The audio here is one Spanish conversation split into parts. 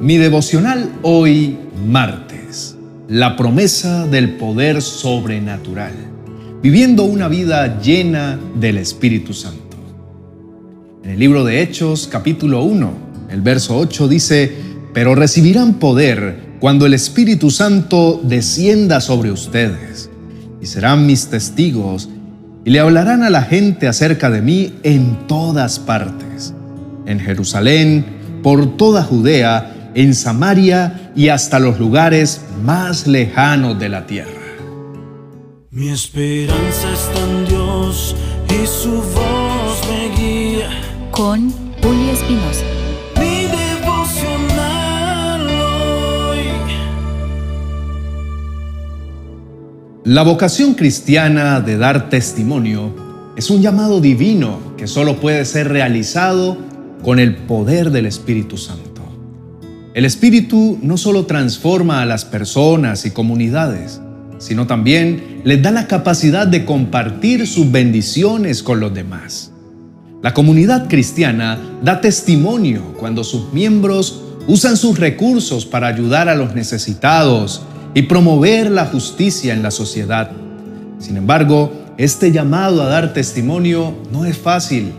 Mi devocional hoy martes. La promesa del poder sobrenatural. Viviendo una vida llena del Espíritu Santo. En el libro de Hechos capítulo 1, el verso 8 dice, pero recibirán poder cuando el Espíritu Santo descienda sobre ustedes y serán mis testigos y le hablarán a la gente acerca de mí en todas partes, en Jerusalén, por toda Judea, en Samaria y hasta los lugares más lejanos de la tierra. Mi esperanza está en Dios y su voz me guía. Con Julio Espinosa. Mi devocional hoy. La vocación cristiana de dar testimonio es un llamado divino que solo puede ser realizado con el poder del Espíritu Santo. El Espíritu no solo transforma a las personas y comunidades, sino también les da la capacidad de compartir sus bendiciones con los demás. La comunidad cristiana da testimonio cuando sus miembros usan sus recursos para ayudar a los necesitados y promover la justicia en la sociedad. Sin embargo, este llamado a dar testimonio no es fácil.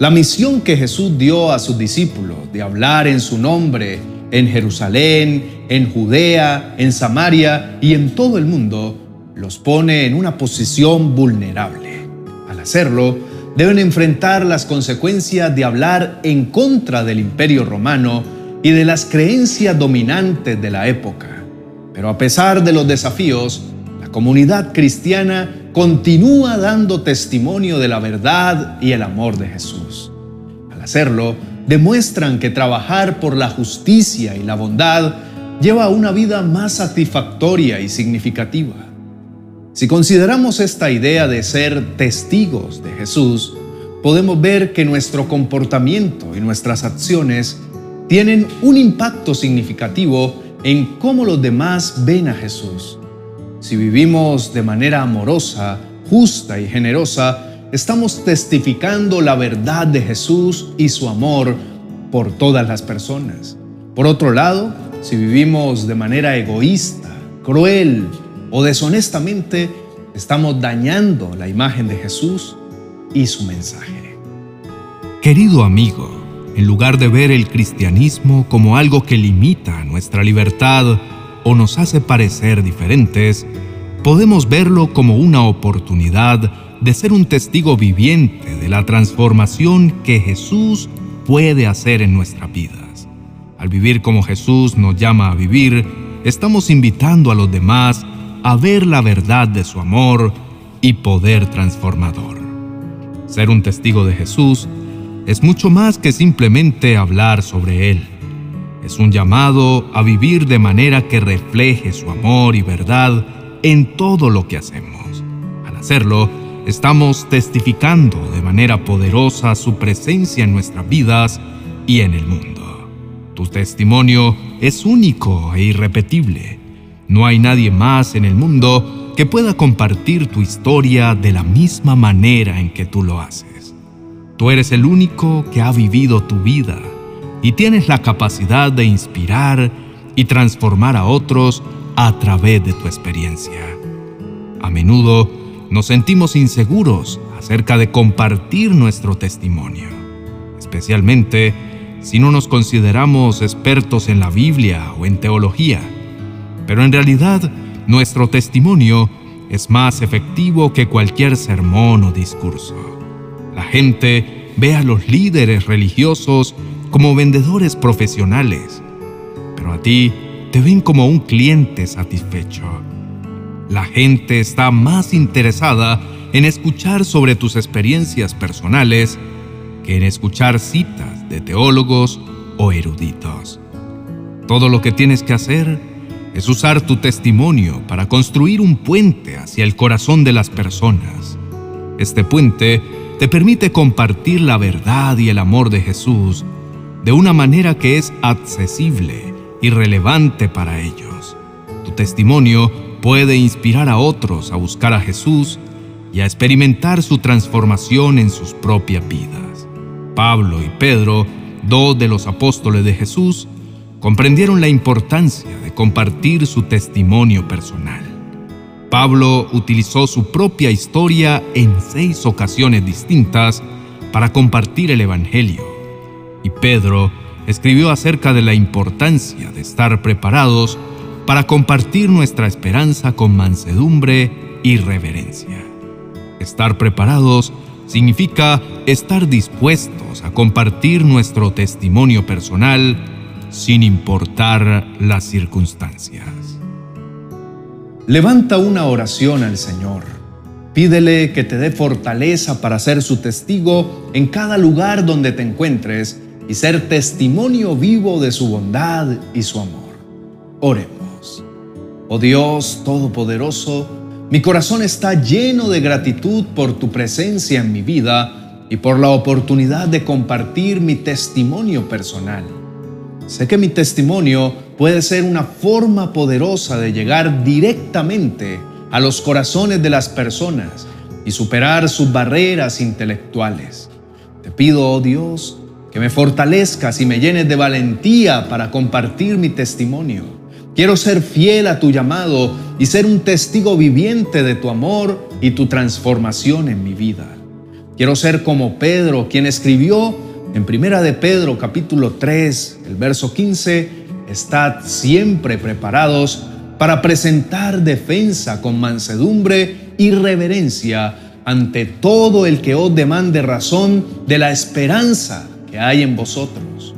La misión que Jesús dio a sus discípulos de hablar en su nombre en Jerusalén, en Judea, en Samaria y en todo el mundo, los pone en una posición vulnerable. Al hacerlo, deben enfrentar las consecuencias de hablar en contra del imperio romano y de las creencias dominantes de la época. Pero a pesar de los desafíos, la comunidad cristiana continúa dando testimonio de la verdad y el amor de Jesús. Al hacerlo, demuestran que trabajar por la justicia y la bondad lleva a una vida más satisfactoria y significativa. Si consideramos esta idea de ser testigos de Jesús, podemos ver que nuestro comportamiento y nuestras acciones tienen un impacto significativo en cómo los demás ven a Jesús. Si vivimos de manera amorosa, justa y generosa, estamos testificando la verdad de Jesús y su amor por todas las personas. Por otro lado, si vivimos de manera egoísta, cruel o deshonestamente, estamos dañando la imagen de Jesús y su mensaje. Querido amigo, en lugar de ver el cristianismo como algo que limita nuestra libertad o nos hace parecer diferentes, podemos verlo como una oportunidad de ser un testigo viviente de la transformación que Jesús puede hacer en nuestras vidas. Al vivir como Jesús nos llama a vivir, estamos invitando a los demás a ver la verdad de su amor y poder transformador. Ser un testigo de Jesús es mucho más que simplemente hablar sobre Él. Es un llamado a vivir de manera que refleje su amor y verdad en todo lo que hacemos. Al hacerlo, estamos testificando de manera poderosa su presencia en nuestras vidas y en el mundo. Tu testimonio es único e irrepetible. No hay nadie más en el mundo que pueda compartir tu historia de la misma manera en que tú lo haces. Tú eres el único que ha vivido tu vida y tienes la capacidad de inspirar y transformar a otros a través de tu experiencia. A menudo, nos sentimos inseguros acerca de compartir nuestro testimonio, especialmente si no nos consideramos expertos en la Biblia o en teología. Pero en realidad, nuestro testimonio es más efectivo que cualquier sermón o discurso. La gente ve a los líderes religiosos como vendedores profesionales, pero a ti te ven como un cliente satisfecho la gente está más interesada en escuchar sobre tus experiencias personales que en escuchar citas de teólogos o eruditos. Todo lo que tienes que hacer es usar tu testimonio para construir un puente hacia el corazón de las personas. Este puente te permite compartir la verdad y el amor de Jesús de una manera que es accesible y relevante para ellos. Tu testimonio puede inspirar a otros a buscar a Jesús y a experimentar su transformación en sus propias vidas. Pablo y Pedro, dos de los apóstoles de Jesús, comprendieron la importancia de compartir su testimonio personal. Pablo utilizó su propia historia en seis ocasiones distintas para compartir el Evangelio. Y Pedro escribió acerca de la importancia de estar preparados para compartir nuestra esperanza con mansedumbre y reverencia. Estar preparados significa estar dispuestos a compartir nuestro testimonio personal sin importar las circunstancias. Levanta una oración al Señor. Pídele que te dé fortaleza para ser su testigo en cada lugar donde te encuentres y ser testimonio vivo de su bondad y su amor. Oremos. Oh Dios Todopoderoso, mi corazón está lleno de gratitud por tu presencia en mi vida y por la oportunidad de compartir mi testimonio personal. Sé que mi testimonio puede ser una forma poderosa de llegar directamente a los corazones de las personas y superar sus barreras intelectuales. Te pido, oh Dios, que me fortalezcas y me llenes de valentía para compartir mi testimonio. Quiero ser fiel a tu llamado y ser un testigo viviente de tu amor y tu transformación en mi vida. Quiero ser como Pedro, quien escribió en Primera de Pedro capítulo 3, el verso 15, estad siempre preparados para presentar defensa con mansedumbre y reverencia ante todo el que os demande razón de la esperanza que hay en vosotros.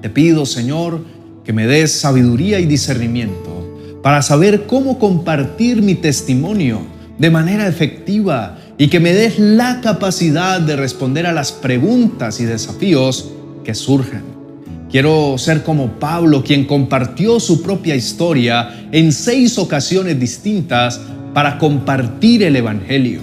Te pido, Señor, que me des sabiduría y discernimiento para saber cómo compartir mi testimonio de manera efectiva y que me des la capacidad de responder a las preguntas y desafíos que surjan. Quiero ser como Pablo, quien compartió su propia historia en seis ocasiones distintas para compartir el Evangelio.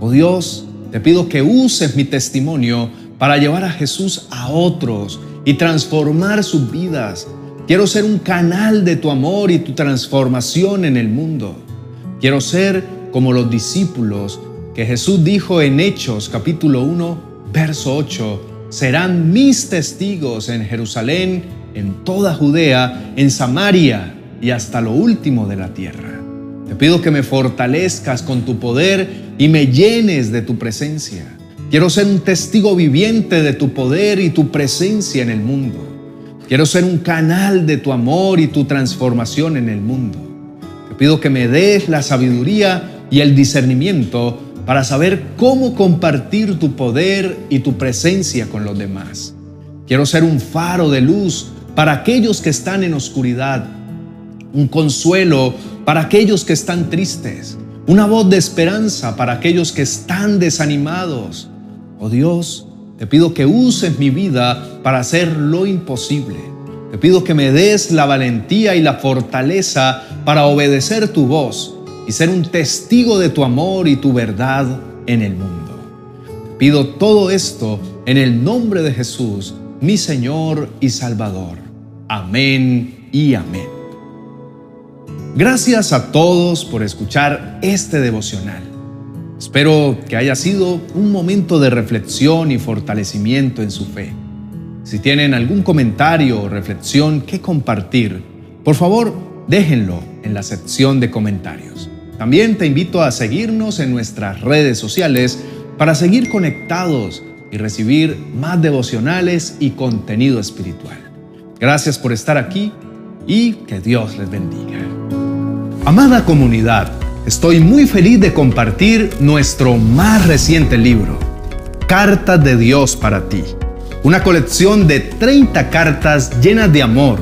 Oh Dios, te pido que uses mi testimonio para llevar a Jesús a otros y transformar sus vidas. Quiero ser un canal de tu amor y tu transformación en el mundo. Quiero ser como los discípulos que Jesús dijo en Hechos capítulo 1, verso 8, serán mis testigos en Jerusalén, en toda Judea, en Samaria y hasta lo último de la tierra. Te pido que me fortalezcas con tu poder y me llenes de tu presencia. Quiero ser un testigo viviente de tu poder y tu presencia en el mundo. Quiero ser un canal de tu amor y tu transformación en el mundo. Te pido que me des la sabiduría y el discernimiento para saber cómo compartir tu poder y tu presencia con los demás. Quiero ser un faro de luz para aquellos que están en oscuridad, un consuelo para aquellos que están tristes, una voz de esperanza para aquellos que están desanimados. Oh Dios, te pido que uses mi vida para hacer lo imposible. Te pido que me des la valentía y la fortaleza para obedecer tu voz y ser un testigo de tu amor y tu verdad en el mundo. Pido todo esto en el nombre de Jesús, mi Señor y Salvador. Amén y amén. Gracias a todos por escuchar este devocional. Espero que haya sido un momento de reflexión y fortalecimiento en su fe. Si tienen algún comentario o reflexión que compartir, por favor déjenlo en la sección de comentarios. También te invito a seguirnos en nuestras redes sociales para seguir conectados y recibir más devocionales y contenido espiritual. Gracias por estar aquí y que Dios les bendiga. Amada comunidad, estoy muy feliz de compartir nuestro más reciente libro, Cartas de Dios para ti. Una colección de 30 cartas llenas de amor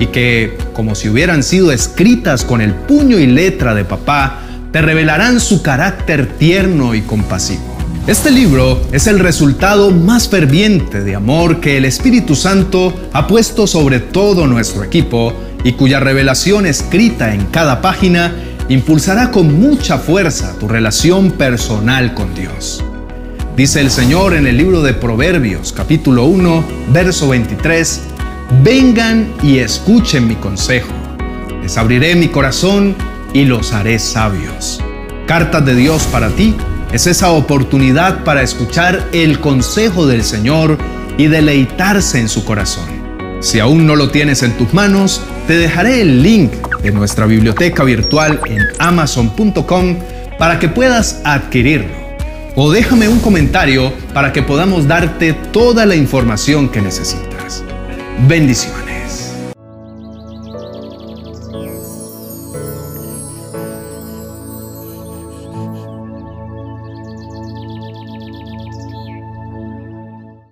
y que, como si hubieran sido escritas con el puño y letra de papá, te revelarán su carácter tierno y compasivo. Este libro es el resultado más ferviente de amor que el Espíritu Santo ha puesto sobre todo nuestro equipo y cuya revelación escrita en cada página impulsará con mucha fuerza tu relación personal con Dios. Dice el Señor en el libro de Proverbios capítulo 1, verso 23, Vengan y escuchen mi consejo. Les abriré mi corazón y los haré sabios. Cartas de Dios para ti es esa oportunidad para escuchar el consejo del Señor y deleitarse en su corazón. Si aún no lo tienes en tus manos, te dejaré el link de nuestra biblioteca virtual en amazon.com para que puedas adquirirlo. O déjame un comentario para que podamos darte toda la información que necesitas. Bendiciones.